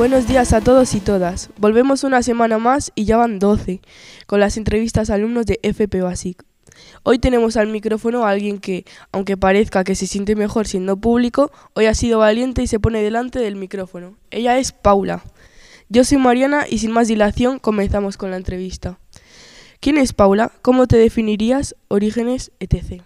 Buenos días a todos y todas. Volvemos una semana más y ya van 12 con las entrevistas a alumnos de FP Basic. Hoy tenemos al micrófono a alguien que, aunque parezca que se siente mejor siendo público, hoy ha sido valiente y se pone delante del micrófono. Ella es Paula. Yo soy Mariana y sin más dilación comenzamos con la entrevista. ¿Quién es Paula? ¿Cómo te definirías? Orígenes, etc.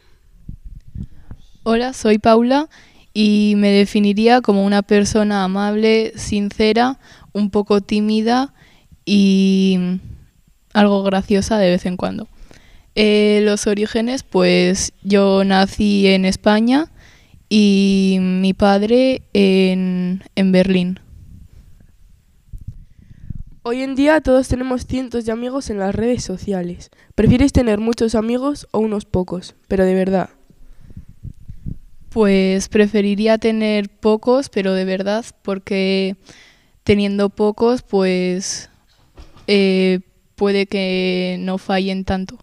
Hola, soy Paula y me definiría como una persona amable, sincera, un poco tímida y algo graciosa de vez en cuando. Eh, los orígenes, pues yo nací en España y mi padre en, en Berlín. Hoy en día todos tenemos cientos de amigos en las redes sociales. ¿Prefieres tener muchos amigos o unos pocos? Pero de verdad. Pues preferiría tener pocos, pero de verdad, porque teniendo pocos, pues eh, puede que no fallen tanto.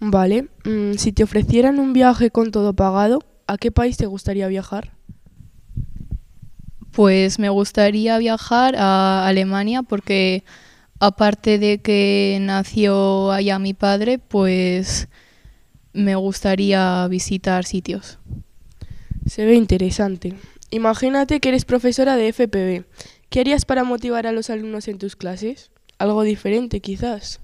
Vale, mm, si te ofrecieran un viaje con todo pagado, ¿a qué país te gustaría viajar? Pues me gustaría viajar a Alemania porque aparte de que nació allá mi padre, pues me gustaría visitar sitios. Se ve interesante. Imagínate que eres profesora de FPB. ¿Qué harías para motivar a los alumnos en tus clases? Algo diferente, quizás.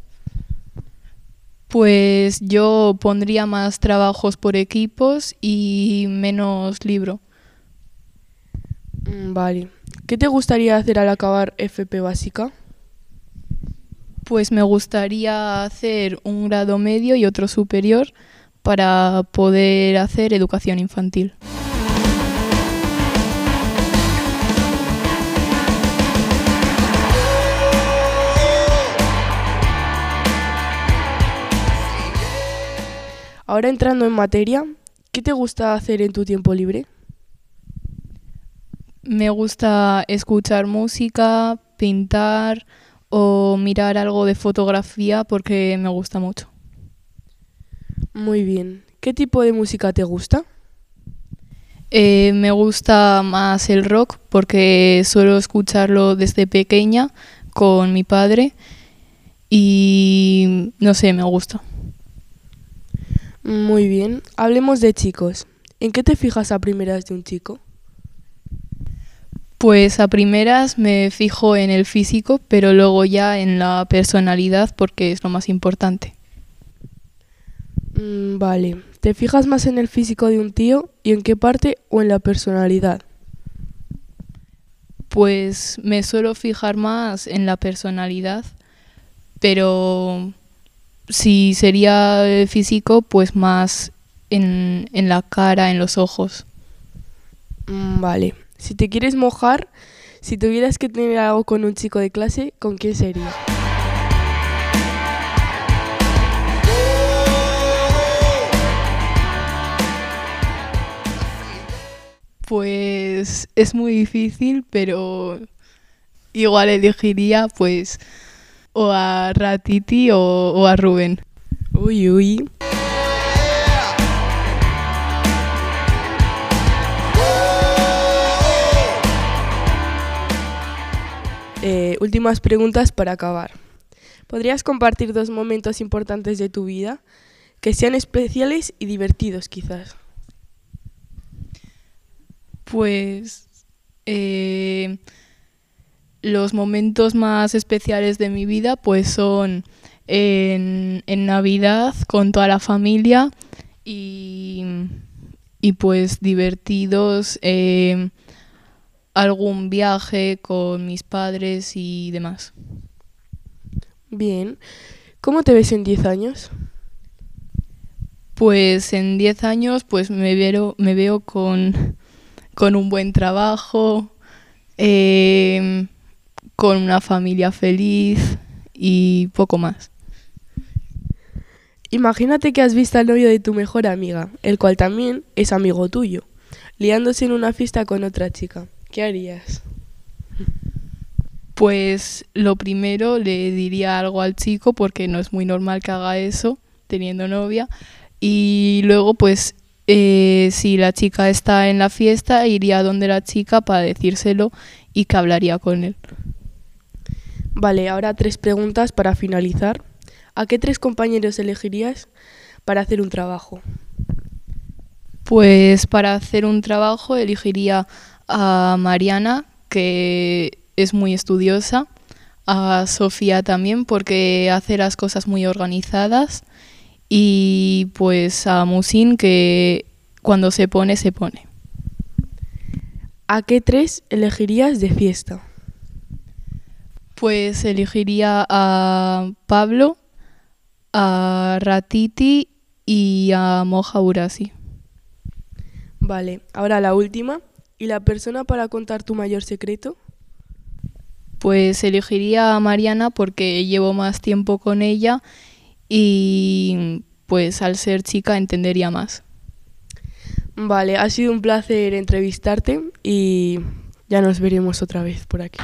Pues yo pondría más trabajos por equipos y menos libro. Mm, vale. ¿Qué te gustaría hacer al acabar FP básica? Pues me gustaría hacer un grado medio y otro superior para poder hacer educación infantil. Ahora entrando en materia, ¿qué te gusta hacer en tu tiempo libre? Me gusta escuchar música, pintar o mirar algo de fotografía porque me gusta mucho. Muy bien. ¿Qué tipo de música te gusta? Eh, me gusta más el rock porque suelo escucharlo desde pequeña con mi padre y no sé, me gusta. Muy bien. Hablemos de chicos. ¿En qué te fijas a primeras de un chico? Pues a primeras me fijo en el físico, pero luego ya en la personalidad porque es lo más importante. Mm, vale. ¿Te fijas más en el físico de un tío y en qué parte o en la personalidad? Pues me suelo fijar más en la personalidad, pero si sería físico, pues más en, en la cara, en los ojos. Mm, vale. Si te quieres mojar, si tuvieras que tener algo con un chico de clase, ¿con quién sería? Pues es muy difícil, pero igual elegiría pues o a Ratiti o, o a Rubén. Uy, uy. Eh, últimas preguntas para acabar. ¿Podrías compartir dos momentos importantes de tu vida que sean especiales y divertidos quizás? Pues eh, los momentos más especiales de mi vida pues son en, en Navidad con toda la familia y, y pues divertidos, eh, algún viaje con mis padres y demás. Bien. ¿Cómo te ves en 10 años? Pues en 10 años pues me veo, me veo con, con un buen trabajo, eh, con una familia feliz y poco más. Imagínate que has visto al novio de tu mejor amiga, el cual también es amigo tuyo, liándose en una fiesta con otra chica. ¿Qué harías? Pues lo primero le diría algo al chico porque no es muy normal que haga eso teniendo novia. Y luego pues eh, si la chica está en la fiesta iría donde la chica para decírselo y que hablaría con él. Vale, ahora tres preguntas para finalizar. ¿A qué tres compañeros elegirías para hacer un trabajo? Pues para hacer un trabajo elegiría a Mariana, que es muy estudiosa, a Sofía también porque hace las cosas muy organizadas y pues a Musin que cuando se pone, se pone. ¿A qué tres elegirías de fiesta? Pues elegiría a Pablo, a Ratiti y a Moja Urasi. Vale, ahora la última. ¿Y la persona para contar tu mayor secreto? Pues elegiría a Mariana porque llevo más tiempo con ella y pues al ser chica entendería más. Vale, ha sido un placer entrevistarte y ya nos veremos otra vez por aquí.